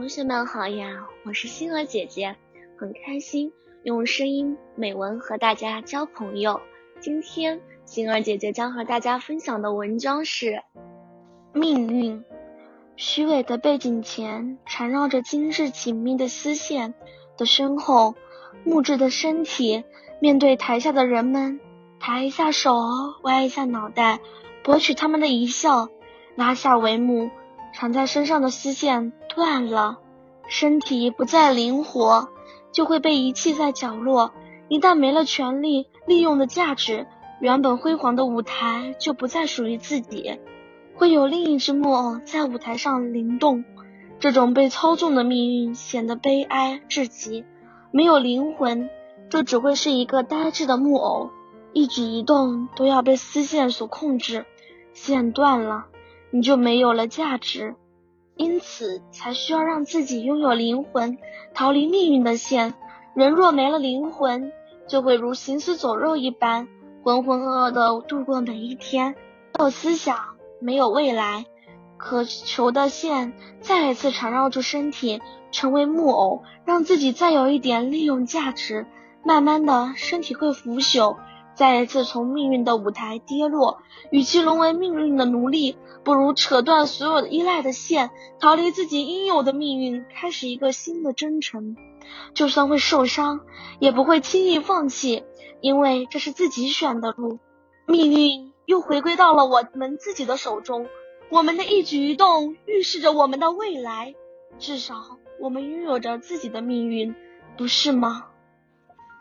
同学们好呀，我是星儿姐姐，很开心用声音美文和大家交朋友。今天星儿姐姐将和大家分享的文章是《命运》。虚伪的背景前缠绕着精致紧密的丝线的身后，木质的身体面对台下的人们，抬一下手，歪一下脑袋，博取他们的一笑，拉下帷幕。缠在身上的丝线断了，身体不再灵活，就会被遗弃在角落。一旦没了权力利用的价值，原本辉煌的舞台就不再属于自己，会有另一只木偶在舞台上灵动。这种被操纵的命运显得悲哀至极。没有灵魂，就只会是一个呆滞的木偶，一举一动都要被丝线所控制。线断了。你就没有了价值，因此才需要让自己拥有灵魂，逃离命运的线。人若没了灵魂，就会如行尸走肉一般，浑浑噩噩的度过每一天。没有思想，没有未来，渴求的线再一次缠绕住身体，成为木偶，让自己再有一点利用价值。慢慢的，身体会腐朽。再一次从命运的舞台跌落，与其沦为命运的奴隶，不如扯断所有的依赖的线，逃离自己应有的命运，开始一个新的征程。就算会受伤，也不会轻易放弃，因为这是自己选的路。命运又回归到了我们自己的手中，我们的一举一动预示着我们的未来。至少，我们拥有着自己的命运，不是吗？